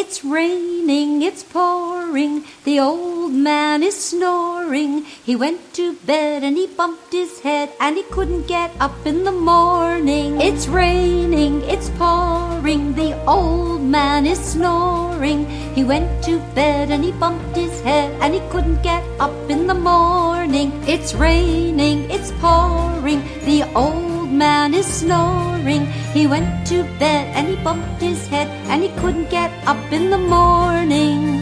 It's raining, it's pouring, the old man is snoring. He went to bed and he bumped his head and he couldn't get up in the morning. It's raining, it's pouring, the old man is snoring. He went to bed and he bumped his head and he couldn't get up in the morning. It's raining, it's pouring, man is snoring. He went to bed and he bumped his head and he couldn't get up in the morning.